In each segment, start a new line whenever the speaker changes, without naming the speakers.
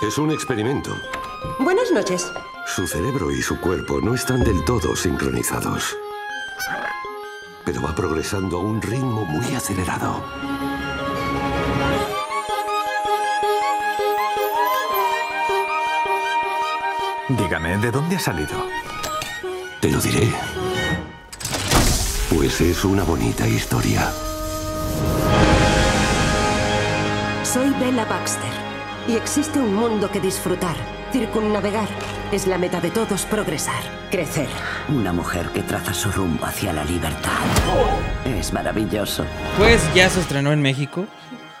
Es un experimento.
Buenas noches.
Su cerebro y su cuerpo no están del todo sincronizados. Pero va progresando a un ritmo muy acelerado.
Dígame, ¿de dónde ha salido?
Te lo diré. Pues es una bonita historia.
Soy Bella Baxter y existe un mundo que disfrutar, circunnavegar. Es la meta de todos progresar, crecer.
Una mujer que traza su rumbo hacia la libertad. Es maravilloso.
Pues ya se estrenó en México.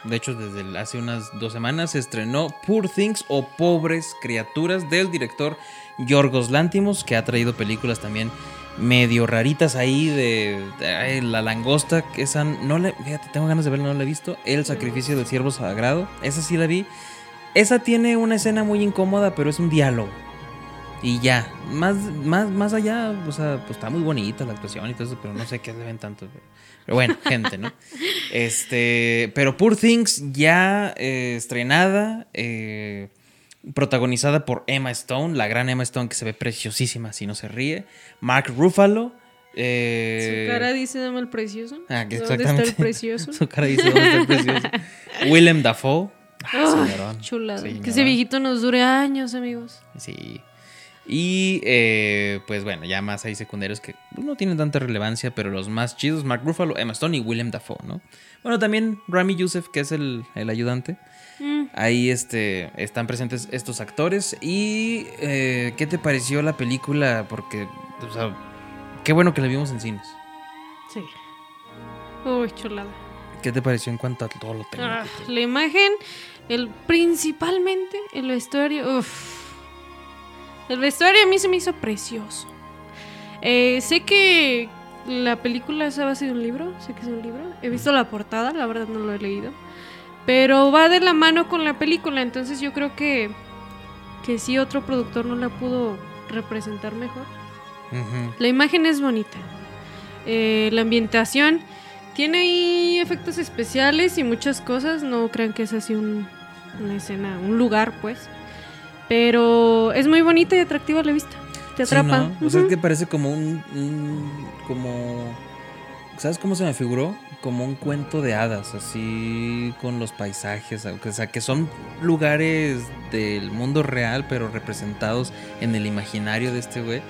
De hecho, desde hace unas dos semanas se estrenó Poor Things o Pobres Criaturas del director Yorgos Lántimos, que ha traído películas también medio raritas ahí de, de- ay, La Langosta, que esa no le, fíjate, tengo ganas de verla, no la he visto. El Sacrificio del Siervo Sagrado, esa sí la vi. Esa tiene una escena muy incómoda, pero es un diálogo. Y ya, más, más, más allá, o sea, pues está muy bonita la actuación y todo eso, pero no sé qué le ven tanto. Pero bueno, gente, ¿no? Este, pero Poor Things ya eh, estrenada, eh, protagonizada por Emma Stone, la gran Emma Stone que se ve preciosísima si no se ríe, Mark Ruffalo. eh,
Su cara dice dame el precioso.
Ah, que
¿Dónde está
exactamente.
el precioso?
Su cara dice ¿dónde está el precioso? Willem Dafoe. Ah,
Ay,
señorón.
chulada.
Señorón.
Que ese viejito nos dure años, amigos.
Sí. Y eh, pues bueno, ya más hay secundarios que no tienen tanta relevancia, pero los más chidos, Mark Ruffalo, Emma Stone y Willem Dafoe, ¿no? Bueno, también Rami Youssef, que es el, el ayudante.
Mm.
Ahí este, están presentes estos actores. ¿Y eh, qué te pareció la película? Porque, o sea, qué bueno que la vimos en cines.
Sí. Uy, chulada.
¿Qué te pareció en cuanto a todo lo técnico?
Ah, la imagen, el principalmente el vestuario. uf. El vestuario a mí se me hizo precioso. Eh, sé que la película a base de un libro, sé que es un libro. He visto la portada, la verdad no lo he leído. Pero va de la mano con la película, entonces yo creo que que sí otro productor no la pudo representar mejor. La imagen es bonita. Eh, la ambientación tiene ahí efectos especiales y muchas cosas. No crean que es así un- una escena, un lugar, pues. Pero es muy bonita y atractiva la vista. Te
Sí,
atrapa.
¿no? O sea, es que parece como un, un- como ¿sabes cómo se me figuró? Como un cuento de hadas, así con los paisajes, o sea, que son lugares del mundo real, pero representados en el imaginario de este güey,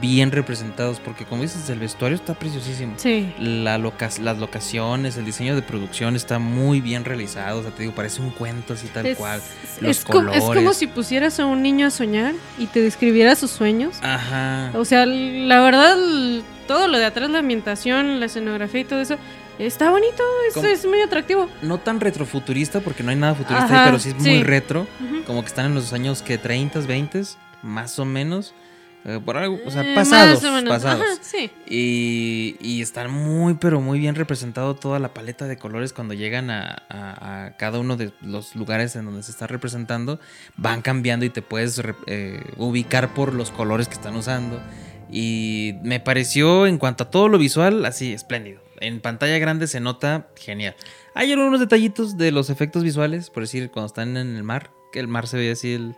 bien representados, porque como dices, el vestuario está preciosísimo.
Sí.
La loca- las locaciones, el diseño de producción está muy bien realizado, o sea, te digo, parece un cuento así tal
Es,
cual. Los
es co- es como
colores.
si pusieras a un niño a soñar y te describiera sus sueños.
Ajá.
O sea, la verdad, todo lo de atrás, la ambientación, la escenografía y todo eso, está bonito, es, es muy atractivo.
no tan retrofuturista, porque no hay nada futurista
Ajá,
ahí, pero sí es muy retro. Como que están en los años que 30, 20, más o menos. Eh, por algo, o sea,
Eh,
pasados.
o menos.
pasados.
Ajá, sí.
Y, y están muy, pero muy bien representado toda la paleta de colores cuando llegan a, a- a cada uno de los lugares en donde se está representando. Van cambiando y te puedes eh, ubicar por los colores que están usando. Y me pareció, en cuanto a todo lo visual, así espléndido. En pantalla grande se nota genial. Hay algunos detallitos de los efectos visuales, por decir, cuando están en el mar, que el mar se ve así, el,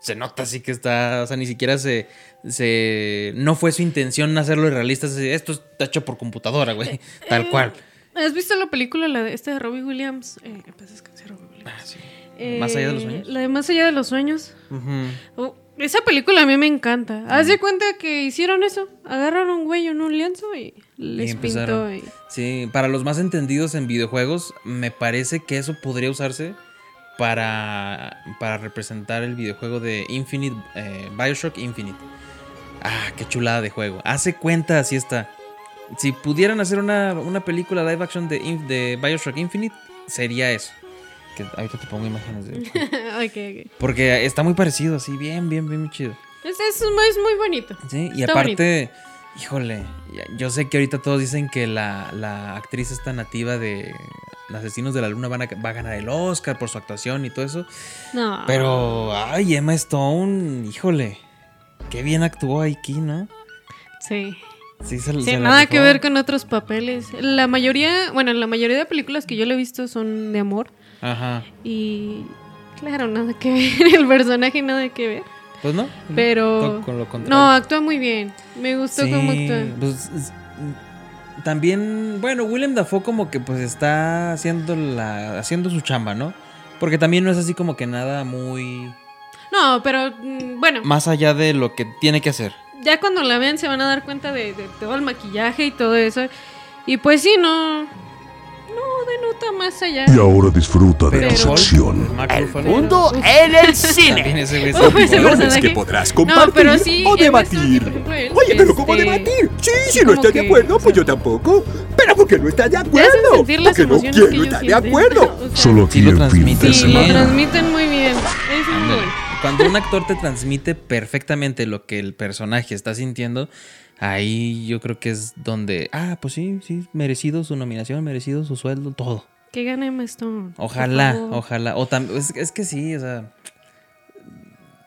se nota así que está, o sea, ni siquiera se, se, no fue su intención hacerlo realista, esto está hecho por computadora, güey, tal cual.
¿Has visto la película, la de, esta de Robbie Williams? Eh, descanse, Robbie Williams.
Ah, sí.
Eh,
¿Más allá de los sueños?
La de Más allá de los sueños. Oh, esa película a mí me encanta. Haz de cuenta que hicieron eso. Agarraron un güey en un lienzo y les
Y
pintó. y-
Sí, para los más entendidos en videojuegos, me parece que eso podría usarse para, para representar el videojuego de Infinite, eh, Bioshock Infinite. Ah, qué chulada de juego. Hace cuenta, así está. Si pudieran hacer una, una película live action de, de Bioshock Infinite, sería eso. Que ahorita te pongo imágenes de...
Ok, ok.
Porque está muy parecido, así, bien, bien, bien chido.
Es, es muy, es muy bonito.
Sí, y
Está
aparte, híjole, yo sé que ahorita todos dicen que la, la actriz esta nativa de Asesinos de la Luna van a- va a ganar el Oscar por su actuación y todo eso.
No.
Pero, ay, Emma Stone, híjole, qué bien actuó aquí, ¿no?
Sí.
Sí, se,
Sí,
se
nada que ver con otros papeles. La mayoría, bueno, la mayoría de películas que yo le he visto son de amor.
Ajá.
Y Claro, nada que ver. El personaje nada que ver.
Pues no.
Pero.
Con, lo.
No, actúa muy bien. Me gustó
Sí,
cómo actúa.
pues, es- también, bueno, Willem Dafoe como que pues está haciendo la haciendo su chamba, ¿no? Porque también no es así como que nada muy
No, pero mm, bueno,
más allá de lo que tiene que hacer.
ya cuando la vean se van a dar cuenta de, de todo el maquillaje y todo eso. Y pues sí, no. No denota más allá.
Y ahora disfruta de
Pero
tu sección.
El mundo
Uf.
en el cine. Opiniones que podrás
No,
compartir
pero sí,
o debatir.
ejemplo,
Oye, pero ¿cómo
este,
debatir? Sí, si no estás de
que,
acuerdo,
o
pues yo tampoco. Pero porque no estás de acuerdo. Porque no quiero
que
estar de acuerdo.
O sea,
Solo
Sí
aquí
lo
en fin de
transmite
Sí, lo transmiten muy bien. Es bueno.
Cuando un actor te transmite perfectamente lo que el personaje está sintiendo, ahí yo creo que es donde, ah, pues sí, sí, merecido su nominación, merecido su sueldo, todo.
Que gane Emma Stone.
Ojalá, ojalá. O tam- es, es que sí, o sea.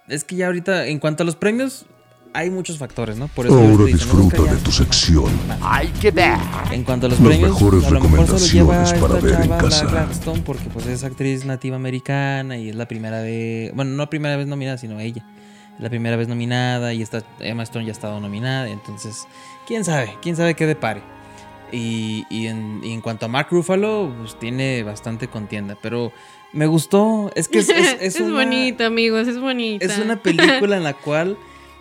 Es que ya ahorita, en cuanto a los premios, hay muchos factores, ¿no? Por eso
Ahora disfruta
"Oscar,
de
ya".
tu sección.
Hay que ver.
En cuanto a los
Las
premios,
mejores
a lo mejor solo lleva
recomendaciones para
esta
ver en
chava, la
casa.
Gladstone, porque pues es actriz nativa americana y es la primera vez, bueno, no la primera vez nominada, sino ella. La primera vez nominada y esta Emma Stone ya ha estado nominada, entonces, quién sabe, quién sabe qué depare. Y, y en, y en cuanto a Mark Ruffalo, pues tiene bastante contienda, pero me gustó, es que es, es, es
Es,
una-
bonita, amigos, es bonita.
es una película en la cual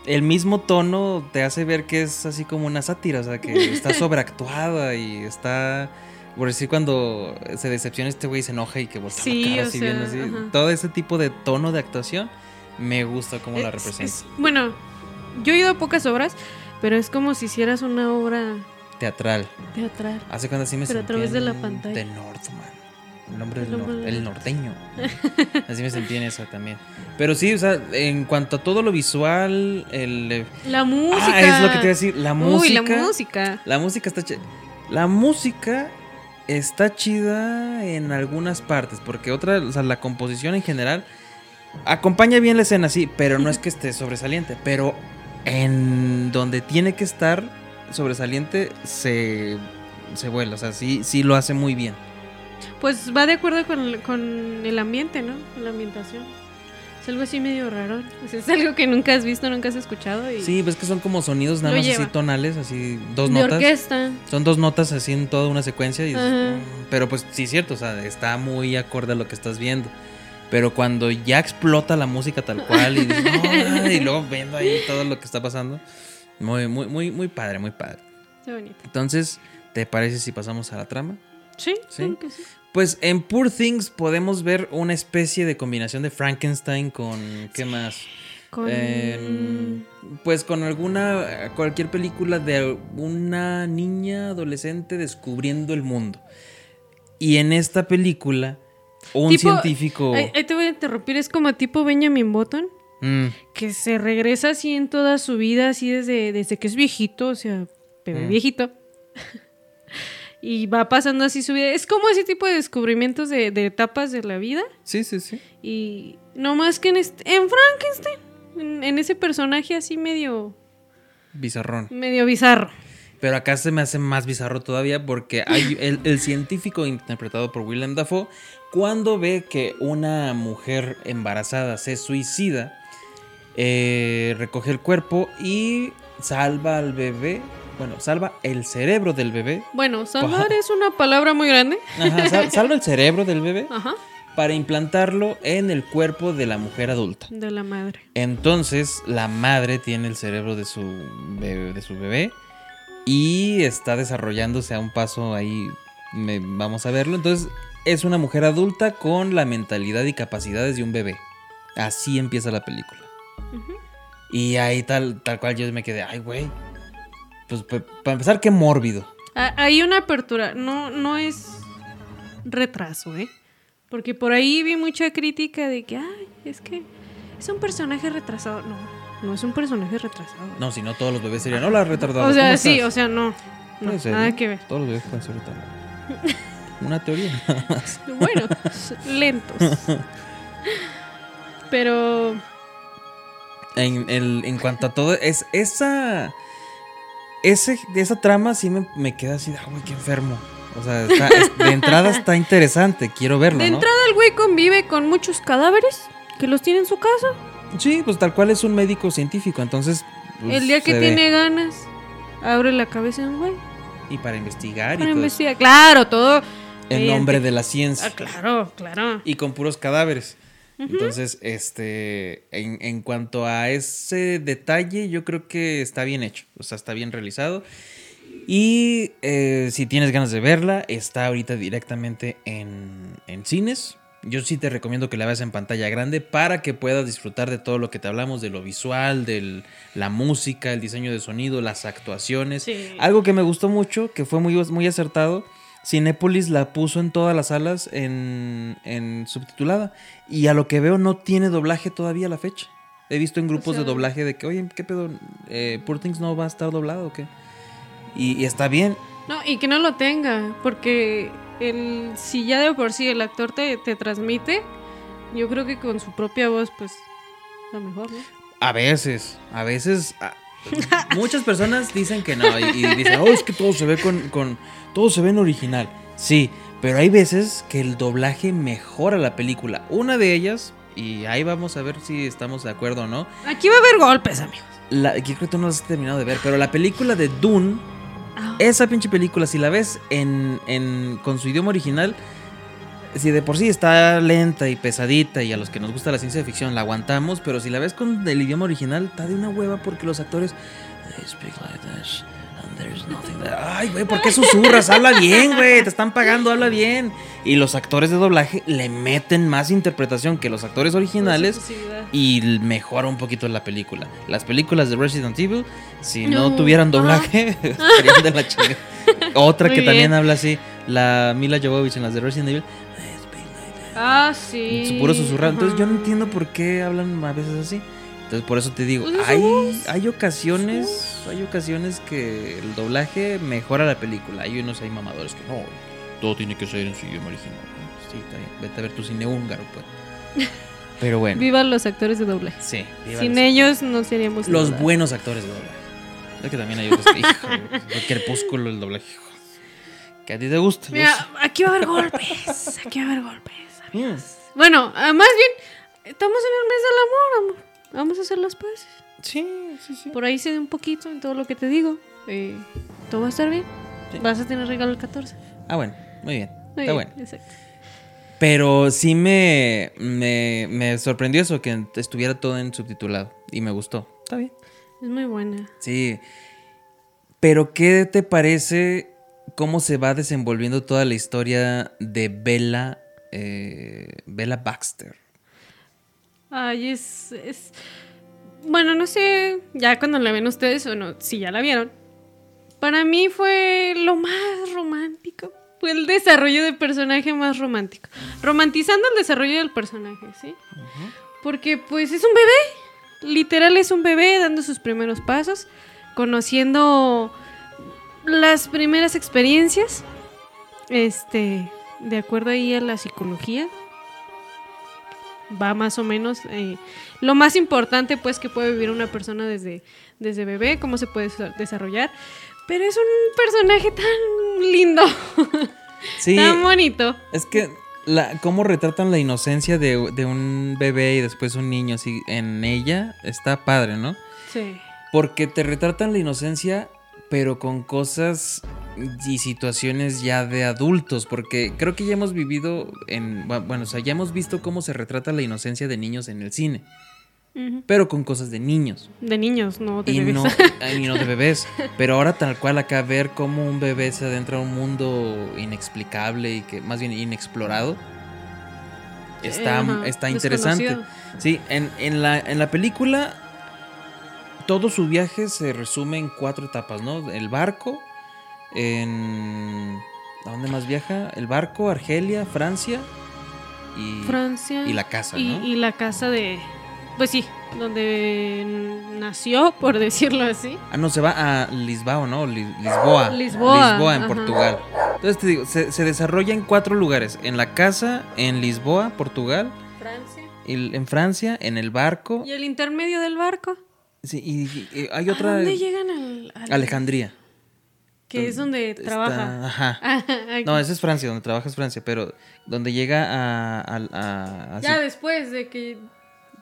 el mismo tono te hace ver que es así como una sátira, o sea, que está sobreactuada y está. Por decir, cuando se decepciona este güey se enoja y que voltea
Sí,
la cara así
sea,
bien así.
ajá.
Todo ese tipo de tono de actuación me gusta cómo la
Es-
representa.
es- bueno, yo he ido a pocas obras, pero es como si hicieras una obra
Teatral.
teatral.
Hace cuando así me
Pero a través de la pantalla.
The Northman. El nombre del
El
nor-
del-
el norteño. Así me sentí en esa también. Pero sí, o sea, en cuanto a todo lo visual, el. eh,
La música.
Ah, es lo que te iba a decir. La música.
Uy, la música.
La música está chida. La música está chida en algunas partes, porque otra, o sea, la composición en general acompaña bien la escena, sí, pero no es que esté sobresaliente, pero en donde tiene que estar sobresaliente se, se vuela, o sea, sí, sí lo hace muy bien.
Pues va de acuerdo con, con el ambiente, ¿no? La ambientación. Es algo así medio raro. Es algo que nunca has visto, nunca has escuchado. Y
Sí, ves que son como sonidos nada más así tonales, así dos
de
notas.
orquesta.
Son dos notas así en toda una secuencia. Pero pues sí es cierto, o sea, está muy acorde a lo que estás viendo. Pero cuando ya explota la música tal cual y, dices, "No", y luego viendo ahí todo lo que está pasando, muy, muy, muy, muy padre, muy padre.
Está bonito.
Entonces, ¿te parece si pasamos a la trama?
Sí,
Sí.
claro que sí.
Pues en Poor Things podemos ver una especie de combinación de Frankenstein con ¿qué más?
Con...
Em, pues con alguna, cualquier película de una niña adolescente descubriendo el mundo. Y en esta película, un
Tipo-
científico...
Ahí, ahí te voy a interrumpir. Es como tipo Benjamin Button.
Mm,
Que se regresa así en toda su vida, así desde, desde que es viejito, o sea, bebé
Mm.
viejito. y va pasando así su vida. Es como ese tipo de descubrimientos de, de etapas de la vida.
sí, sí, sí.
Y no más que en, este, en Frankenstein, en, en ese personaje así medio,
Bizarrón.
medio bizarro.
Pero acá se me hace más bizarro todavía porque hay el, el científico interpretado por Willem Dafoe, cuando ve que una mujer embarazada se suicida, eh, recoge el cuerpo y salva al bebé. Bueno, salva el cerebro del bebé.
Bueno, salvar es una palabra muy grande.
Ajá, sal- salva el cerebro del bebé
Ajá,
para implantarlo en el cuerpo de la mujer adulta.
de la madre.
Entonces, la madre tiene el cerebro de su bebé, de su bebé y está desarrollándose a un paso ahí. me- vamos a verlo. Entonces, es una mujer adulta con la mentalidad y capacidades de un bebé. Así empieza la película. Y ahí tal, tal cual yo me quedé, ay, güey. Pues pa- para empezar, qué mórbido.
Hay una apertura, no, no es retraso, ¿eh? Porque por ahí vi mucha crítica de que, ay, es que es un personaje retrasado. No, no es un personaje retrasado.
No, si no, todos los bebés serían, hola, retardado.
o sea,
¿cómo
sí,
estás?".
o sea, no. no nada
¿no?
que ver.
Todos los bebés pueden ser retardados. Una teoría nada más.
Bueno, lentos. Pero
En, el- en cuanto a todo, es esa. Ese, esa trama sí me, me queda así, ah, güey, qué enfermo. O sea, está- es- de entrada está interesante, quiero verlo,
de
¿no?
entrada el güey convive con muchos cadáveres que los tiene en su casa.
Sí, pues tal cual es un médico científico, entonces... pues,
el día que
ve.
tiene ganas, abre la cabeza de un güey
Y para investigar
para
y todo eso.
investigar. Claro, todo.
En nombre de la ciencia.
Ah, claro, claro.
y con puros cadáveres. Entonces, este, en, en cuanto a ese detalle, yo creo que está bien hecho, o sea, está bien realizado. Y eh, si tienes ganas de verla, está ahorita directamente en, en cines. Yo sí te recomiendo que la veas en pantalla grande para que puedas disfrutar de todo lo que te hablamos, de lo visual, de la música, el diseño de sonido, las actuaciones.
Sí.
Algo que me gustó mucho, que fue muy, muy acertado, Cinépolis la puso en todas las salas en, en subtitulada. Y a lo que veo no tiene doblaje todavía a la fecha. He visto en grupos
sea-
de doblaje de que, oye, ¿qué pedo? Eh, ¿Poor Things no va a estar doblado o qué? Y, y está bien.
No, y que no lo tenga, porque el, si ya de por sí el actor te, te transmite, yo creo que con su propia voz, pues, lo mejor, ¿no?
A veces, a veces... a- muchas personas dicen que no y, y dicen, oh, es que todo se ve con, con... Todo se ve en original. Sí, pero hay veces que el doblaje mejora la película. Una de ellas, y ahí vamos a ver si estamos de acuerdo o no,
Aquí va a haber golpes, amigos.
La, yo creo que tú no las has terminado de ver, pero la película de Dune,
Ah.
esa pinche película, si la ves en, en- con su idioma original, si de por sí está lenta y pesadita y a los que nos gusta la ciencia ficción la aguantamos, pero si la ves con el idioma original, está de una hueva porque los actores... "They speak like this, there's nothing there". Ay, güey, ¿por qué susurras? Habla bien, güey, te están pagando, habla bien. Y los actores de doblaje le meten más interpretación que los actores originales y mejora un poquito la película. Las películas de Resident Evil, si no,
No.
tuvieran doblaje, estarían de la. Otra
Muy
que también habla así, la Mila Jovovich en las de Resident Evil,
Ah, sí.
su puro susurrado. Entonces yo no entiendo por qué hablan a veces así. Entonces por eso te digo,
Pues
hay,
voz.
hay ocasiones, hay ocasiones que el doblaje mejora la película. Hay unos hay mamadores que no, todo tiene que ser en su idioma original. ¿no? Sí, está bien. Vete a ver tu cine húngaro, pues. Pero bueno.
Vivan los actores de doblaje.
Sí, viva
Sin
los-
ellos no seríamos
los
nada.
buenos actores de doblaje. Es que también hay otros que, hijo, el crepúsculo, el doblaje. hijo. Que a ti te gusta.
Mira, aquí va a haber golpes. Aquí va a haber golpes.
Mm.
Bueno, ah, más bien, estamos en el mes del amor, amor. Vamos a hacer las paces.
Sí, sí, sí.
Por ahí cede un poquito en todo lo que te digo. Eh, todo va a estar bien.
Sí.
Vas a tener regalo el 14.
Ah, bueno, muy bien.
Muy
Está
bien,
bueno.
Exacto.
Pero sí me, me, me sorprendió eso, que estuviera todo en subtitulado. Y me gustó. Está bien.
Es muy buena.
Sí. Pero, ¿qué te parece cómo se va desenvolviendo toda la historia de Bella, eh, Bella Baxter?
Ay, es, es. Bueno, no sé, ya cuando la ven ustedes o no, si ya la vieron. Para mí fue lo más romántico. Fue el desarrollo de personaje más romántico. Romantizando el desarrollo del personaje, ¿sí? Porque pues es un bebé. Literal es un bebé dando sus primeros pasos. Conociendo las primeras experiencias. Este. De acuerdo ahí a la psicología va más o menos eh, lo más importante pues que puede vivir una persona desde, desde bebé, cómo se puede desa- desarrollar. Pero es un personaje tan lindo,
Sí.
tan bonito.
Es que la, cómo retratan la inocencia de, de un bebé y después un niño así en ella está padre, ¿no?
Sí.
Porque te retratan la inocencia, pero con cosas y situaciones ya de adultos. Porque creo que ya hemos vivido en. bu- Bueno, o sea, ya hemos visto cómo se retrata la inocencia de niños en el cine. Pero con cosas de niños.
De niños, no de
Y
bebés.
no, y no de bebés. Pero ahora tal cual acá ver cómo un bebé se adentra a un mundo inexplicable y que más bien inexplorado. Está, está interesante. Sí, en, en la, en la película todo su viaje se resume en cuatro etapas, ¿no? El barco, en... ¿A dónde más viaja? El barco, Argelia, Francia y,
Francia.
y la casa,
y,
¿no?
y la casa de. Pues sí, donde nació, por decirlo así.
Ah, no, se va a Lisboa, ¿no? Li- Lisboa.
Lisboa,
Lisboa, en
ajá.
Portugal. Entonces te digo, se, se desarrolla en cuatro lugares. En la casa, en Lisboa, Portugal,
Francia.
y en Francia, en el barco.
¿Y el intermedio del barco?
Sí, y, y- y hay
¿A
otra...
dónde llegan al, al-
Alejandría.
Que es donde
Está-
trabaja.
Ajá.
Ay,
No, esa es Francia, donde trabaja es Francia, pero donde llega a... a- a- así-
ya después de que.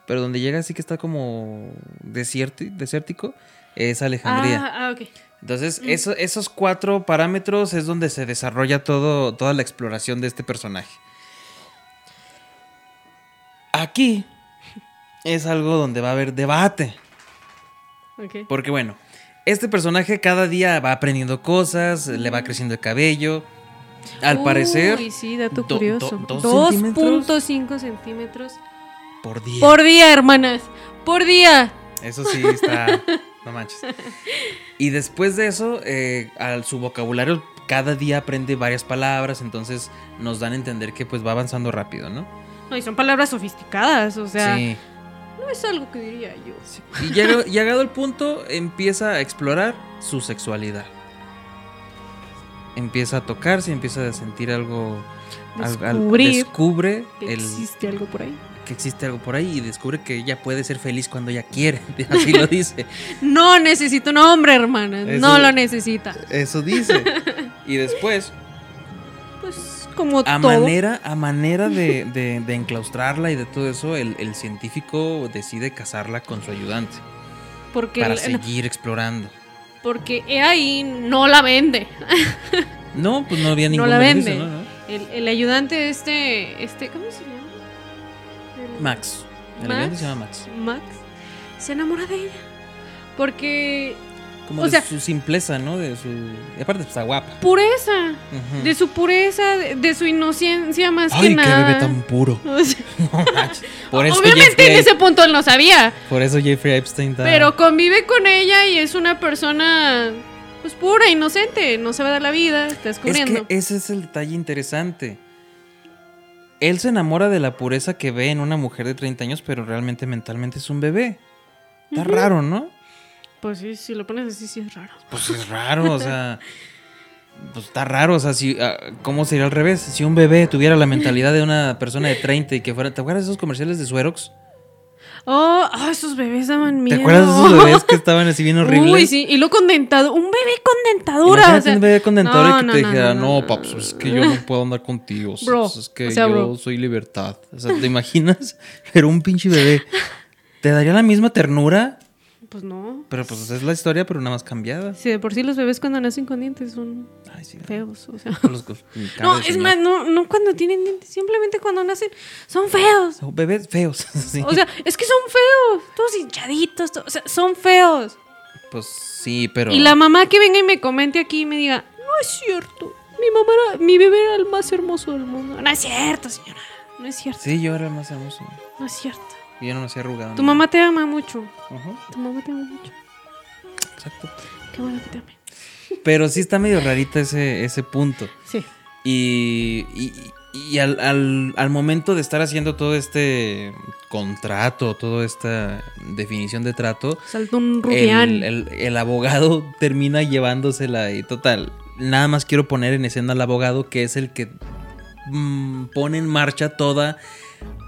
pero donde llega así que está como desierti- desértico, es Alejandría.
Ah, ah, ok.
Entonces, eso- esos cuatro parámetros es donde se desarrolla todo, toda la exploración de este personaje. Aquí es algo donde va a haber debate. Porque bueno, este personaje cada día va aprendiendo cosas, le va creciendo el cabello. Al parecer,
sí, dato
do-
curioso.
do- dos centímetros
2.5 centímetros
por día.
por día, hermanas. Por día.
Eso sí está. No manches. Y después de eso, eh, al su vocabulario cada día aprende varias palabras, entonces nos dan a entender que pues va avanzando rápido, ¿no?
No, y son palabras sofisticadas, o sea,
sí.
No es algo que diría yo.
Y llega- llegado el punto, empieza a explorar su sexualidad. Empieza a tocarse, empieza a sentir algo. al- al-
Descubrir
descubre
Que
el,
existe algo por ahí.
que existe algo por ahí y descubre que ella puede ser feliz cuando ella quiere. Así lo dice.
No necesita un hombre, hermanas.
Eso-
No lo necesita.
Eso dice. Y después,
Pues como
a
todo.
manera, a manera de, de- de enclaustrarla y de todo eso, el, el científico decide casarla con su ayudante
porque,
para
el-
seguir explorando.
porque he ahí no la vende.
No, pues no había ningún
no la vende. El, el ayudante este, este, ¿cómo se llama?
Max. El
Max.
ayudante se llama Max.
Max se enamora de ella. Porque
Como
O
de
sea-
su simpleza, ¿no? De su. Y aparte, pues, está guapa.
pureza, de su pureza, de, de su inocencia más
Ay,
que
qué
nada.
bebé tan puro.
O sea,
No manches. Por eso
obviamente
Jeffrey,
en ese punto él no sabía,
por eso Jeffrey Epstein está.
pero convive con ella y es una persona pues pura, inocente, no se va a dar la vida, está
Es
descubriendo.
que ese es el detalle interesante. Él se enamora de la pureza que ve en una mujer de 30 años, pero realmente mentalmente es un bebé. Está raro, ¿no?
Pues sí, si lo pones así sí es raro.
Pues es raro, o sea. Pues está raro, o sea, si, ah, ¿cómo sería al revés? Si un bebé tuviera la mentalidad de una persona de 30 y que fuera. ¿Te acuerdas de esos comerciales de Suerox?
Oh, ah, esos bebés daban miedo.
¿Te acuerdas de esos bebés que estaban así bien horribles?
Uy, sí, y lo con dentadura, un bebé con dentadura,
Imagínate
o sea,
un bebé con dentadura
no,
y que
no,
te
no,
dijera,
no,
paps, es que yo no puedo andar contigo.
Bro,
Es que
o sea,
yo
bro.
soy libertad. O sea, ¿te imaginas? Pero un pinche bebé. ¿Te daría la misma ternura?
Pues no.
Pero pues es la historia, pero nada más cambiada.
Si de por sí los bebés cuando nacen con dientes son
Ay, sí.
feos, o sea.
Los-
No, es más, no, no cuando tienen dientes, simplemente cuando nacen son feos.
Son bebés feos. sí.
O sea, es que son feos, todos hinchaditos, to- o sea, son feos.
pues sí, pero.
Y la mamá que venga y me comente aquí y me diga, no es cierto, mi mamá era, mi bebé era el más hermoso del mundo. No es cierto, señora, no es cierto,
Sí, yo era el más hermoso.
no es cierto.
Y yo no nací arrugado.
Tu mamá te ama mucho.
Ajá,
tu mamá te ama mucho.
exacto.
Qué bueno que te ame.
Pero sí está medio rarito ese, ese punto.
Sí.
Y, y- y al, al- al momento de estar haciendo todo este contrato, toda esta definición de trato,
Saltó un rubián.
el, el- el abogado termina llevándosela y total. Nada más quiero poner en escena al abogado que es el que mm, pone en marcha toda...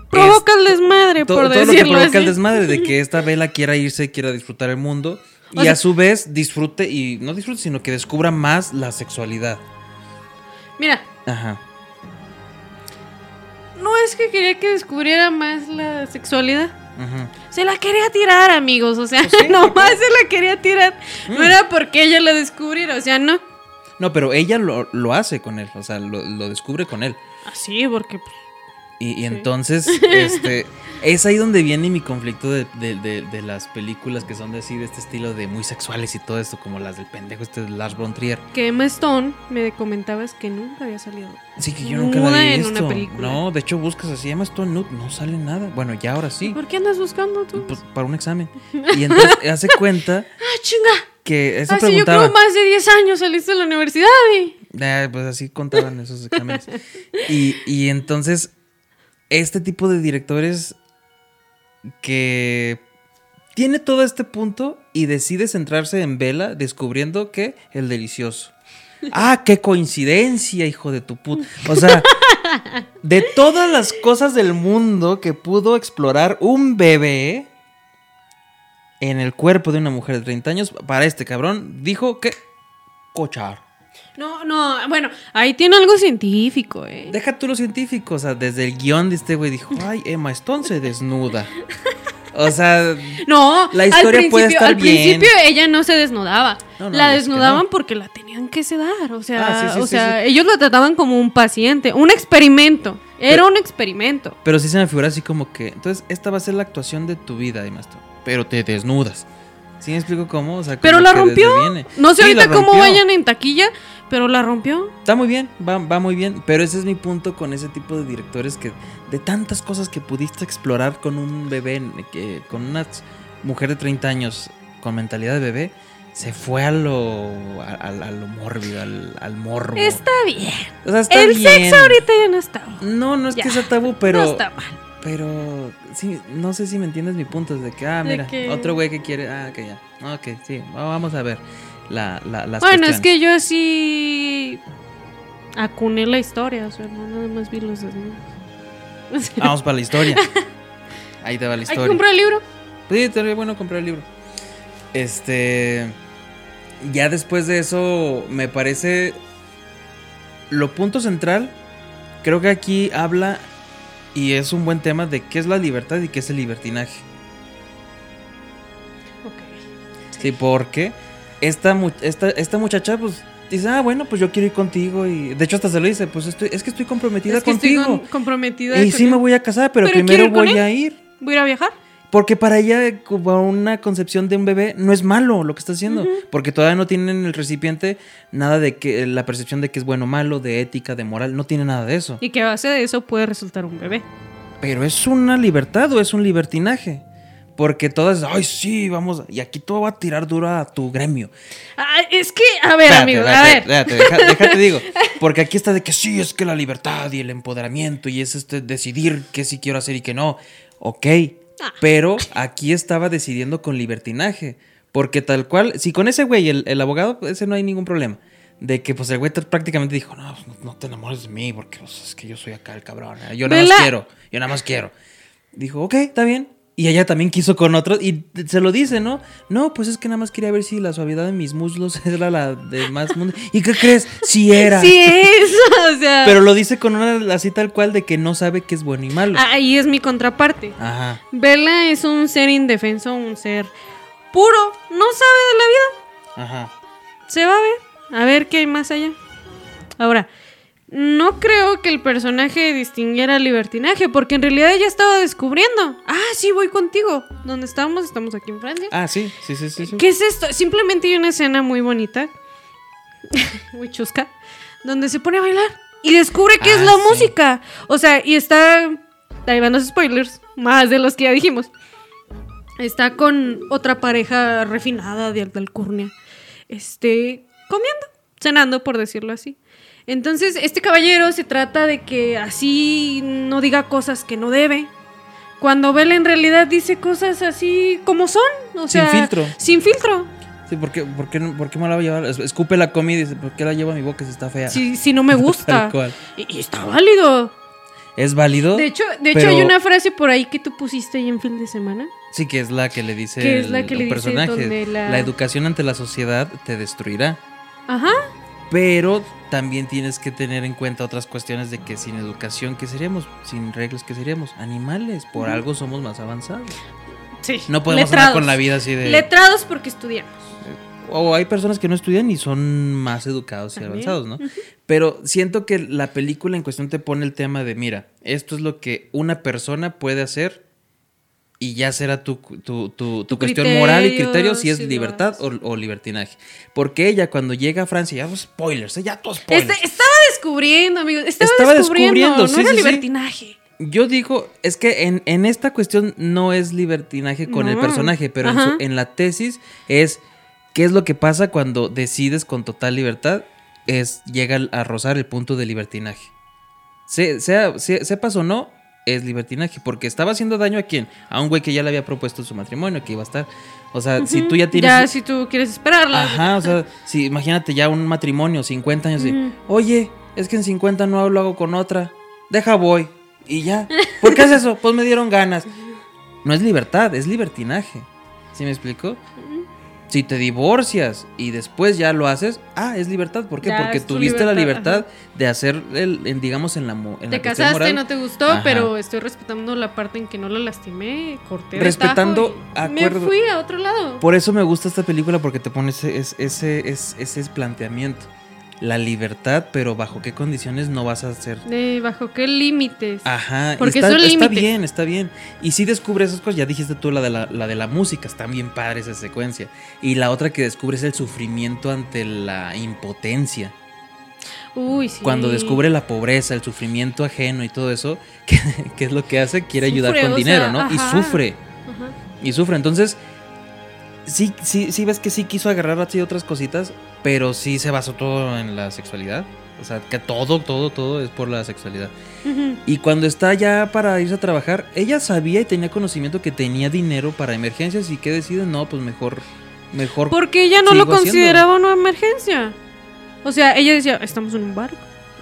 Provoca el desmadre,
to-
por
todo lo que
decirlo
provoca el desmadre de que esta vela quiera irse, quiera disfrutar el mundo y
sea-
a su vez disfrute y no disfrute, sino que descubra más la sexualidad.
Mira,
Ajá.
no es que quería que descubriera más la sexualidad.
Ajá.
Se la quería tirar, amigos. O sea,
Pues sí,
nomás se la quería tirar. No
Mm.
era porque ella lo descubriera. O sea, no.
No, pero ella lo, lo hace con él, o sea, lo, lo descubre con él.
Así, porque. pues,
Y, entonces, este, es ahí donde viene mi conflicto de, de- de- de las películas que son de así, de este estilo de muy sexuales y todo esto, como las del pendejo este de Lars von Trier.
Que Emma Stone me comentabas que nunca había salido.
Sí, que yo nunca la
Nuda
he
en
visto.
una película.
No, de hecho buscas así, Emma Stone Nude, no sale nada. Bueno, ya ahora sí,
¿Por qué andas buscando tú?
pues, para un examen. Y entonces hace cuenta
¡Ah, chinga!
que eso
Hace yo
preguntaba.
creo más de 10 años saliste de la universidad y.
Pues así contaban esos exámenes. Y, y entonces, este tipo de directores que tiene todo este punto y decide centrarse en Vela, descubriendo que el delicioso. Ah, qué coincidencia, hijo de tu puta. O sea, de todas las cosas del mundo que pudo explorar un bebé en el cuerpo de una mujer de 30 años, para este cabrón dijo que cochar.
No, no, bueno, ahí tiene algo científico, eh.
Deja tú lo científico, o sea, desde el guion de este güey dijo, ay, Emma Stone se desnuda. O sea,
No,
La
al
historia puede estar
al
bien.
principio ella no se desnudaba.
No, no,
la
es que
desnudaban
no.
porque la tenían que sedar. O sea,
Ah, sí, sí,
o
sí,
sea ellos la trataban como un paciente, un experimento. Era
Pero-
un experimento.
pero sí se me figura así como que, entonces, esta va a ser la actuación de tu vida, Emma Stone. Pero te desnudas. ¿Sí me explico cómo? O sea,
Pero la rompió. No sé
Sí,
ahorita cómo vayan en taquilla, pero la rompió.
Está muy bien, va, va muy bien, pero ese es mi punto con ese tipo de directores que de tantas cosas que pudiste explorar con un bebé, que, con una mujer de 30 años con mentalidad de bebé, se fue a lo, a, a- a lo mórbido, al, al morbo.
Está bien.
o sea, está
El
bien.
sexo ahorita ya no está.
No, no es
Ya,
que sea tabú, pero...
no está mal.
Pero sí, no sé si me entiendes mi punto, es de que, ah, mira,
que-
otro güey que quiere, ah, que ya, ok, sí, va- vamos a ver la, la, las
Bueno, es que yo sí acuné la historia, o sea, no nada más vi los desnudos. O sea,
Vamos para la historia. Ahí te va la
Hay
historia.
que comprar el libro.
Sí, estaría bueno comprar el libro. Este. Ya después de eso, me parece. Lo punto central. Creo que aquí habla. Y es un buen tema de qué es la libertad y qué es el libertinaje. Sí, porque esta, esta, esta muchacha, pues, dice, ah, bueno, pues yo quiero ir contigo. Y de hecho, hasta se lo dice, pues estoy, es que estoy comprometida
Es que estoy
contigo.
con- comprometida.
y
con
sí
él.
me voy a casar, pero,
Pero
primero voy a ir.
Voy a viajar.
Porque para ella, como una concepción de un bebé, no es malo lo que está haciendo. Porque todavía no tienen en el recipiente nada de que la percepción de que es bueno o malo, de ética, de moral. No tiene nada de eso.
Y que a base de eso puede resultar un bebé.
Pero es una libertad o es un libertinaje. Porque todas, ay, sí, vamos. Y aquí todo va a tirar duro a tu gremio.
Ah, es que, a ver,
Espérate,
amigos, a ver.
espérate, deja- déjate digo. Porque aquí está de que sí, es que la libertad y el empoderamiento y es este decidir qué sí quiero hacer y qué no. Ok.
Ah.
Pero aquí estaba decidiendo con libertinaje. Porque tal cual, si con ese güey, el, el abogado, ese no hay ningún problema. De que pues el güey prácticamente dijo, no, no, no te enamores de mí porque pues, es que yo soy acá el cabrón. ¿eh? Yo nada más
Vela.
quiero, yo nada más quiero. Dijo, ok, está bien. Y ella también quiso con otros y se lo dice, ¿no? No, pues es que nada más quería ver si la suavidad de mis muslos era la de más mundo. ¿Y qué crees? Sí era.
Sí es, o sea.
Pero lo dice con una así tal cual de que no sabe qué es bueno y malo.
Ahí es mi contraparte.
Ajá.
Bella es un ser indefenso, un ser puro. No sabe de la vida.
Ajá.
Se va a ver. A ver qué hay más allá. Ahora, no creo que el personaje distinguiera libertinaje, porque en realidad ella estaba descubriendo. Ah, sí, voy contigo. ¿Dónde estamos? Estamos aquí en Francia.
Ah, sí, sí, sí, sí. sí.
¿Qué es esto? Simplemente hay una escena muy bonita, muy chusca, donde se pone a bailar y descubre que es
Ah,
la
sí.
música. O sea, y está. Ahí van los spoilers, más de los que ya dijimos. Está con otra pareja refinada de alta alcurnia. Este. comiendo, cenando, por decirlo así. Entonces, este caballero se trata de que así no diga cosas que no debe. Cuando Bella en realidad dice cosas así como son. O
Sin filtro.
Sin filtro.
Sí, ¿por qué, por, qué, no- por qué me la va a llevar? Es- Escupe la comida y dice, ¿por qué la llevo a mi boca si está fea?
Si, si no me gusta. Y, y está válido.
¿Es válido?
De hecho, de hecho hay una frase por ahí que tú pusiste ahí en fin de semana.
Sí, que es la que le dice
Que es la que le dice
personaje.
donde la-
la educación ante la sociedad te destruirá.
Ajá.
Pero también tienes que tener en cuenta otras cuestiones de que sin educación, ¿qué seríamos? Sin reglas, ¿qué seríamos? Animales. Por algo somos más avanzados.
Sí.
No podemos andar con la vida así de...
Letrados porque estudiamos.
O hay personas que no estudian y son más educados y
También.
avanzados, ¿no? Pero siento que la película en cuestión te pone el tema de, mira, esto es lo que una persona puede hacer y ya será tu, tu, tu- tu cuestión moral y criterio si es libertad o, o libertinaje. Porque ella cuando llega a Francia, ya spoilers, ¿eh? ya todos spoilers.
Este- estaba descubriendo, amigos. Estaba,
Estaba
descubriendo.
descubriendo,
no
sí,
era
sí,
libertinaje.
Yo digo, es que en, en esta cuestión no es libertinaje con el personaje, pero en, su-
Ajá.
en la tesis es qué es lo que pasa cuando decides con total libertad, es llega a rozar el punto de libertinaje. Se- sea, se- sepas o no, es libertinaje, porque estaba haciendo daño a quién? A un güey que ya le había propuesto su matrimonio, que iba a estar. O sea, si tú ya tienes...
Ya, si tú quieres esperarla.
Ajá, o sea, si imagínate ya un matrimonio, 50 años, y, oye, es que en 50 no lo hago con otra, deja voy, y ya. ¿Por qué es eso? Pues me dieron ganas. No es libertad, es libertinaje. ¿Sí me explico? Si te divorcias y después ya lo haces, ah, es libertad. ¿Por qué?
Ya
Porque tuviste la
libertad,
de hacer, el, en, digamos, en la, mo- en
Te
la
casaste,
moral.
no te gustó,
Ajá.
pero estoy respetando la parte en que no la lastimé, corté
Respetando
tajo y
acuerdo-
Me fui a otro lado.
Por eso me gusta esta película porque te pone ese, ese, ese, ese, ese planteamiento. La libertad, pero bajo qué condiciones no vas a hacer.
Bajo qué límites.
Ajá,
Porque
está,
son
está bien, está bien. Y si descubres esas cosas, ya dijiste tú la de la, la de la música, está bien padre esa secuencia. Y la otra que descubres el sufrimiento ante la impotencia.
Uy, sí.
Cuando descubre la pobreza, el sufrimiento ajeno y todo eso, ¿qué, qué es lo que hace? Quiere ayudar con dinero,
sea,
¿no? Y sufre.
Ajá.
Y sufre. Entonces, sí, sí, sí ves que sí quiso agarrar así otras cositas, pero sí se basó todo en la sexualidad. O sea, que todo, todo, todo es por la sexualidad. Y cuando está ya para irse a trabajar, ella sabía y tenía conocimiento que tenía dinero para emergencias y que decide, no, pues mejor, mejor.
Porque ella no lo
haciendo.
consideraba una emergencia. O sea, ella decía, estamos en un barco.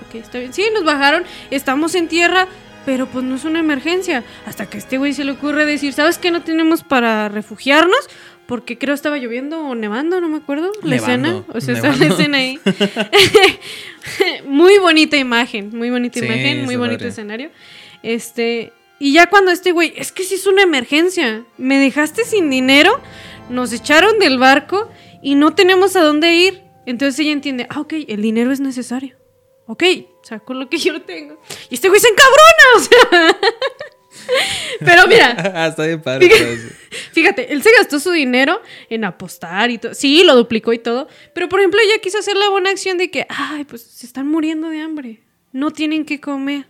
Ok, está bien. Sí, nos bajaron, estamos en tierra, pero pues no es una emergencia. Hasta que a este güey se le ocurre decir, ¿sabes qué no tenemos para refugiarnos? Porque creo estaba lloviendo o nevando, no me acuerdo. La
Nevando,
escena. O sea, está la
nevando.
escena ahí. muy bonita imagen, muy bonita
Sí,
imagen, muy bonito
padre.
escenario. Este, y ya cuando este güey, es que sí es una emergencia, me dejaste sin dinero, nos echaron del barco y no tenemos a dónde ir. Entonces ella entiende, ah, ok, el dinero es necesario. Ok, saco lo que yo tengo. Y este güey se encabrona, o sea. Pero mira,
Ah, está bien padre.
Fíjate, él se gastó su dinero en apostar y todo. Sí, lo duplicó y todo. Pero, por ejemplo, ella quiso hacer la buena acción de que, ay, pues se están muriendo de hambre. No tienen que comer.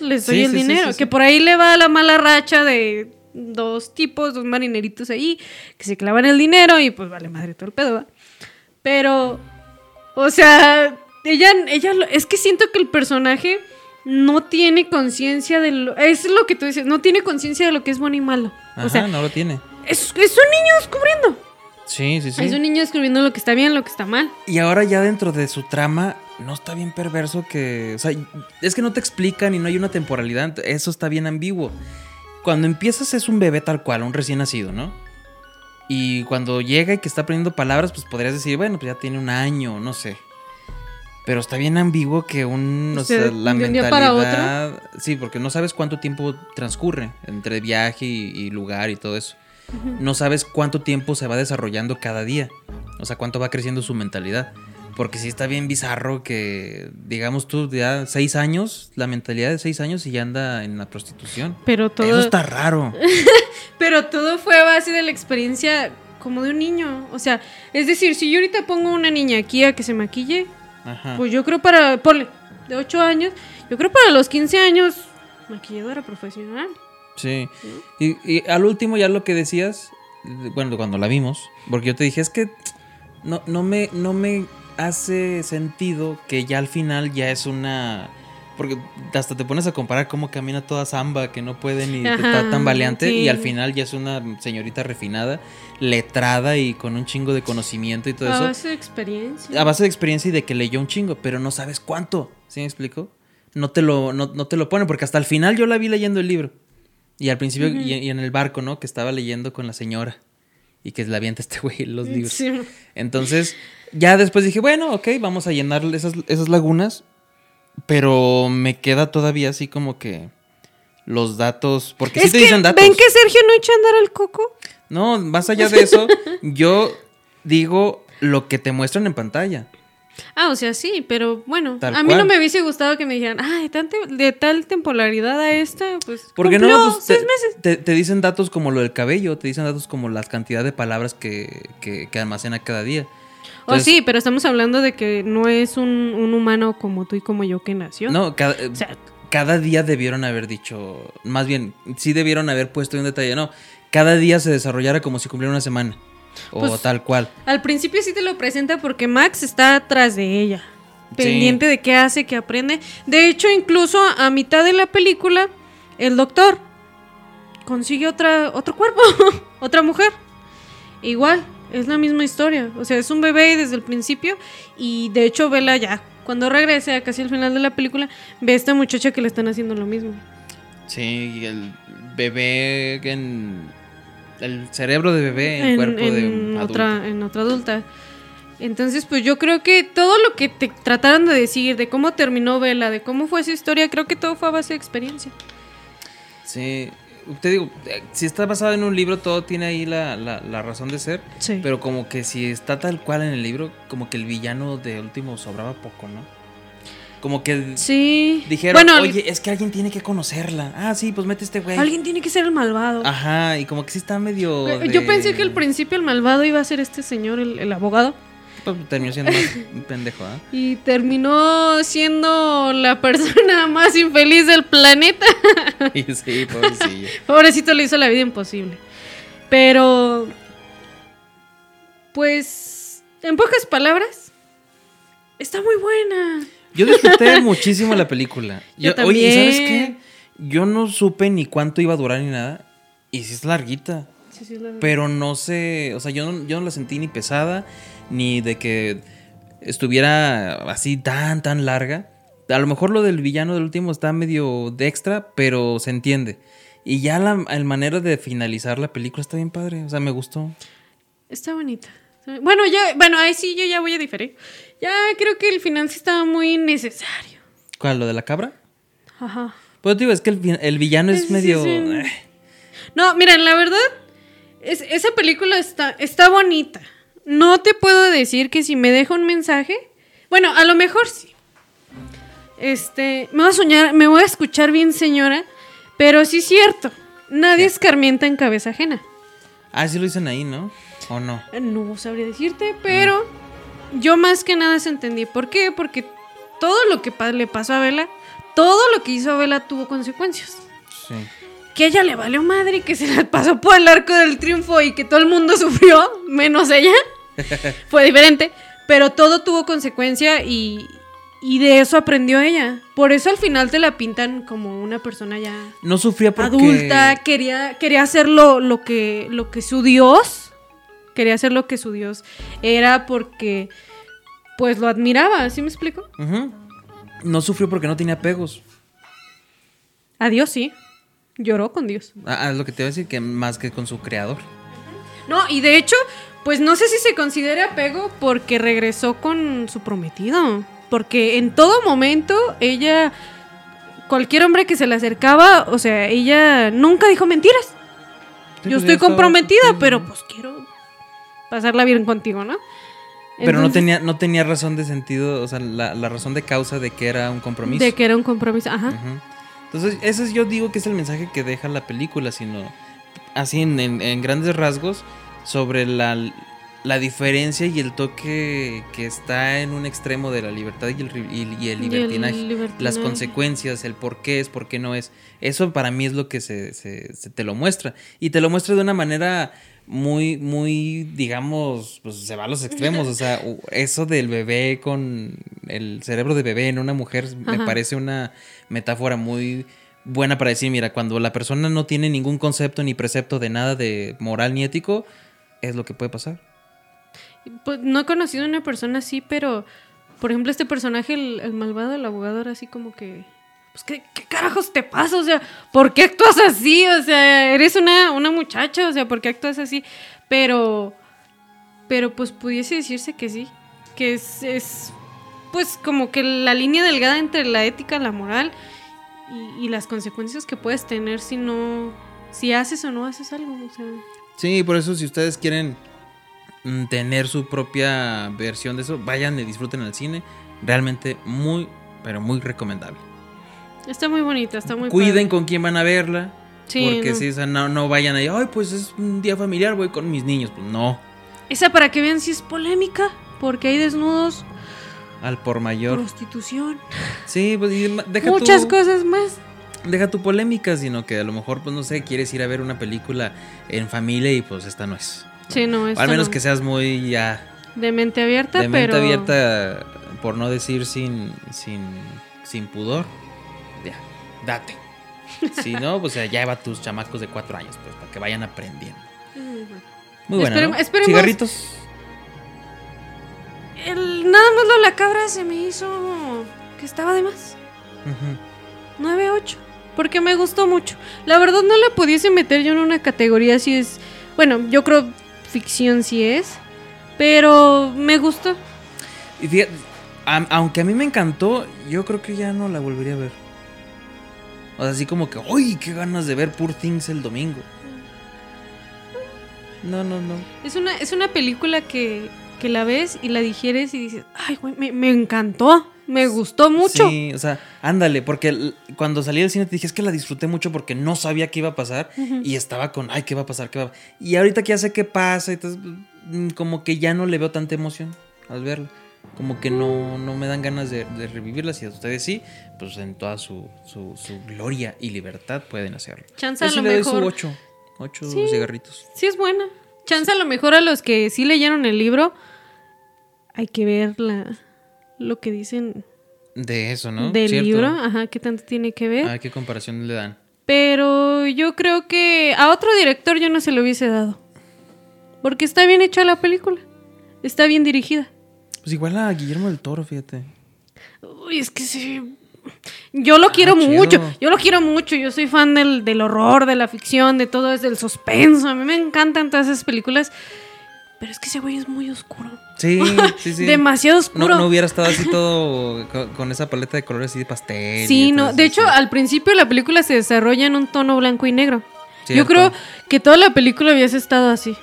Les doy
Sí,
el
sí,
dinero.
sí.
Que por ahí le va la mala racha de dos tipos, dos marineritos ahí, que se clavan el dinero y pues vale madre todo el pedo. ¿va? Pero, o sea, ella, ella, lo- es que siento que el personaje no tiene conciencia de lo, es lo que tú dices, no tiene conciencia de lo que es bueno y malo.
Ajá,
o sea,
no lo tiene.
es, es un niño descubriendo.
Sí, sí, sí.
Es un niño descubriendo lo que está bien, lo que está mal.
Y ahora ya dentro de su trama, no está bien perverso que... O sea, es que no te explican y no hay una temporalidad. Eso está bien ambiguo. Cuando empiezas es un bebé tal cual, un recién nacido, ¿no? Y cuando llega y que está aprendiendo palabras, pues podrías decir, bueno, pues ya tiene un año, no sé. Pero está bien ambiguo que un... O
sea,
la
de un día para
mentalidad... Sí, porque no sabes cuánto tiempo transcurre entre viaje y, y lugar y todo eso. No sabes cuánto tiempo se va desarrollando cada día. O sea, cuánto va creciendo su mentalidad. Porque sí está bien bizarro que, digamos tú, ya seis años, la mentalidad de seis años y ya anda en la prostitución.
Pero todo,
Eso está raro.
pero todo fue a base de la experiencia como de un niño. O sea, es decir, si yo ahorita pongo una niña aquí a que se maquille,
Ajá.
pues yo creo para, ponle, de 8 años, yo creo para los 15 años, maquilladora profesional.
Sí. Y, y al último ya lo que decías, bueno, cuando la vimos, porque yo te dije, es que no, no, me, no me hace sentido que ya al final ya es una... Porque hasta te pones a comparar cómo camina toda Samba, que no puede ni estar tan valiente, y al final ya es una señorita refinada, letrada y con un chingo de conocimiento y todo
A
eso.
base de experiencia.
A base de experiencia y de que leyó un chingo, pero no sabes cuánto. ¿Sí me explico? No te lo, no, no te lo pone, porque hasta el final yo la vi leyendo el libro. Y al principio, y, y en el barco, ¿no? Que estaba leyendo con la señora. Y que le avienta este güey los libros.
Sí.
Entonces, ya después dije, bueno, ok, vamos a llenar esas, esas lagunas. Pero me queda todavía así como que los datos. Porque sí
Es
te
que,
dicen datos.
¿ven que Sergio no echa a andar al coco?
No, más allá de eso, yo digo lo que te muestran en pantalla.
Ah, o sea, sí, pero bueno,
Tal
a mí no me hubiese gustado que me dijeran, ah, de, te- tal temporalidad a esta, pues.
Porque no, pues te,
seis meses.
te- te dicen datos como lo del cabello, te dicen datos como la cantidad de palabras que, que- que almacena cada día.
O
Entonces,
sí, pero estamos hablando de que no es un, un humano como tú y como yo que nació.
No, cada,
O sea,
cada día debieron haber dicho, más bien, sí debieron haber puesto un detalle, no, cada día se desarrollara como si cumpliera una semana. O
Pues,
tal cual.
al principio sí te lo presenta porque Max está atrás de ella. Pendiente de qué hace, qué aprende. De hecho, incluso a mitad de la película, el doctor consigue otra, otro cuerpo, otra mujer. Igual, es la misma historia. O sea, es un bebé desde el principio. Y de hecho, Vela ya, cuando regrese a casi al final de la película, ve a esta muchacha que le están haciendo lo mismo.
Sí, y el bebé en... el cerebro de bebé en, cuerpo de adulto.
otra, en otra adulta. Entonces, pues yo creo que todo lo que te trataron de decir, de cómo terminó Vela, de cómo fue su historia, creo que todo fue a base de experiencia.
Sí, te digo, eh, si está basado en un libro, todo tiene ahí la, la- la razón de ser.
Sí.
Pero como que si está tal cual en el libro, como que el villano de último sobraba poco, ¿no? Como que
Sí.
dijeron,
bueno,
oye, es que alguien tiene que conocerla. Ah, sí, pues mete este güey.
alguien tiene que ser el malvado.
Ajá, y como que sí está medio.
Yo
de-
pensé que al principio el malvado iba a ser este señor, el, el abogado.
Pues, terminó siendo más un pendejo, ¿ah?
Y terminó siendo la persona más infeliz del planeta.
Y sí, pobrecillo.
Pobrecito le hizo la vida imposible. Pero, pues, en pocas palabras, está muy buena.
Yo disfruté muchísimo la película.
Yo
Oye, ¿y ¿sabes qué? Yo no supe ni cuánto iba a durar ni nada. Y sí es larguita.
Sí, sí, la-
Pero no sé, o sea, yo no, yo no la sentí ni pesada, ni de que estuviera así tan, tan larga. A lo mejor lo del villano del último está medio de extra, pero se entiende. Y ya la el manera de finalizar la película está bien padre, o sea, me gustó.
Está bonita. Bueno, ya, bueno, ahí sí yo ya voy a diferir. Ya creo que el final sí estaba muy necesario.
¿Cuál? ¿Lo de la cabra?
Ajá.
Pues digo, es que el, el villano es medio...
sí.
eh.
No, miren, la verdad, es- esa película está, está bonita. No te puedo decir que si me deja un mensaje. Bueno, a lo mejor sí. Este, me voy a soñar, me voy a escuchar bien, señora. Pero sí es cierto. Nadie escarmienta en cabeza ajena.
Ah, sí lo dicen ahí, ¿no? ¿O no?
No sabría decirte, pero yo más que nada se entendí. ¿Por qué? Porque todo lo que le pasó a Vela, todo lo que hizo a Vela tuvo consecuencias.
Sí.
Que ella le valió madre y que se la pasó por el arco del triunfo y que todo el mundo sufrió, menos ella. Fue diferente, pero todo tuvo consecuencia y, y de eso aprendió ella. Por eso al final te la pintan como una persona ya
No sufría porque...
adulta, quería, quería hacer lo, lo que, lo que su Dios, quería hacer lo que su Dios era porque pues lo admiraba, ¿sí me explico?
No sufrió porque no tenía apegos.
A Dios sí, lloró con Dios.
Ah, ah, lo que te iba a decir, que más que con su creador.
No, y de hecho, pues no sé si se considera apego porque regresó con su prometido. Porque en todo momento ella, cualquier hombre que se le acercaba, o sea, ella nunca dijo mentiras.
Sí,
Yo
pues,
estoy
estaba-
comprometida, pero pues quiero pasarla bien contigo, ¿no?
Pero no tenía, no tenía razón de sentido, o sea, la, la razón de causa de que era un compromiso.
De que era un compromiso, ajá.
Entonces, ese es, yo digo que es el mensaje que deja la película, sino así en, en- en grandes rasgos, sobre la, la diferencia y el toque que está en un extremo de la libertad y el, ri- y- y el
Y el
libertinaje. Las consecuencias, el por qué es, por qué no es. Eso para mí es lo que se, se- se te lo muestra. Y te lo muestra de una manera muy, muy, digamos, pues se va a los extremos. O sea, eso del bebé con el cerebro de bebé en una mujer me parece una metáfora muy buena para decir, mira, cuando la persona no tiene ningún concepto ni precepto de nada de moral ni ético, es lo que puede pasar.
Pues, no he conocido a una persona así, pero por ejemplo, este personaje, el, el malvado, el abogado, era así como que. Pues, ¿qué, qué carajos te pasa? O sea, ¿por qué actúas así? O sea, eres una, una muchacha, o sea, ¿por qué actúas así? Pero. Pero pues pudiese decirse que sí. Que es. es pues como que la línea delgada entre la ética, la moral y, las consecuencias que puedes tener si no. Si haces o no haces algo.
Sí, por eso si ustedes quieren mm, tener su propia versión de eso, vayan y disfruten al cine. Realmente muy, pero muy recomendable.
Está muy bonita, está muy
Cuiden
padre.
con quién van a verla.
Sí,
porque
no.
si esa no, no vayan ahí, ay, pues es un día familiar, voy con mis niños. Pues no,
Esa para que vean si es polémica, porque hay desnudos,
al por mayor.
prostitución,
Sí, pues y deja
muchas cosas más.
Deja tu polémica, sino que a lo mejor, pues no sé, quieres ir a ver una película en familia y pues esta no es.
Sí, no,
O
esto
al menos
no.
que seas muy ya
de mente abierta,
de mente
pero
abierta, por no decir sin, sin, sin pudor, ya, date. Si no, pues ya lleva a tus chamacos de cuatro años, pues, para que vayan aprendiendo. Muy buena,
Esperem-
¿no?
esperemos-
Cigarritos.
el nada más lo de la cabra se me hizo que estaba de más.
Ujú.
9-8, porque me gustó mucho. La verdad no la pudiese meter yo en una categoría si es Bueno, yo creo ficción sí es. Pero me gustó.
Y fíjate, aunque a mí me encantó, yo creo que ya no la volvería a ver. O sea, así como que, ¡uy! ¡Qué ganas de ver Poor Things el domingo! No, no, no.
Es una, es una película que, que la ves y la digieres y dices, ay, güey, me, me encantó. Me gustó mucho.
Sí, o sea, ándale, porque cuando salí del cine te dije, es que la disfruté mucho porque no sabía qué iba a pasar y estaba con, ay, ¿qué va a pasar? ¿Qué va a-?". Y ahorita que ya sé qué pasa, entonces, mm, como que ya no le veo tanta emoción al verla. Como que no, no me dan ganas de, de revivirlas y a ustedes sí, pues en toda su, su, su gloria y libertad pueden hacerlo.
Chance a lo
le doy
mejor-
su ocho, ocho
Sí.
cigarritos.
Sí es buena. Chance a lo mejor a los que sí leyeron el libro, hay que ver la, lo que dicen
De eso, ¿no?
del
¿Cierto?
libro. Ajá, qué tanto tiene que ver.
A ver qué comparación le dan.
Pero yo creo que a otro director yo no se lo hubiese dado. Porque está bien hecha la película. Está bien dirigida.
Pues igual a Guillermo del Toro, fíjate.
Uy, es que sí. Yo lo quiero
Ah, chido.
mucho. Yo lo quiero mucho. Yo soy fan del, del horror, de la ficción, de todo, es del suspenso. A mí me encantan todas esas películas. Pero es que ese güey es muy oscuro.
Sí, sí, sí.
Demasiado oscuro.
No, no hubiera estado así todo con, con esa paleta de colores así de pastel.
Sí,
y
no. De hecho,
sí.
al principio la película se desarrolla en un tono blanco y negro. Yo creo que toda la película hubiese estado así.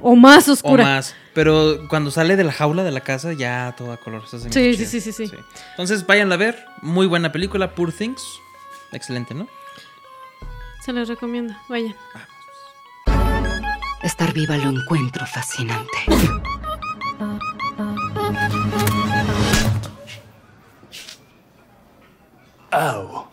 O más
O
oscura.
más. Pero cuando sale de la jaula de la casa, ya todo a color.
Sí, sí,
chido.
sí, sí, sí.
Entonces, váyanla a ver. Muy buena película, Poor Things. Excelente, ¿no?
Se los recomiendo. Vayan.
Estar viva lo encuentro fascinante. Oh.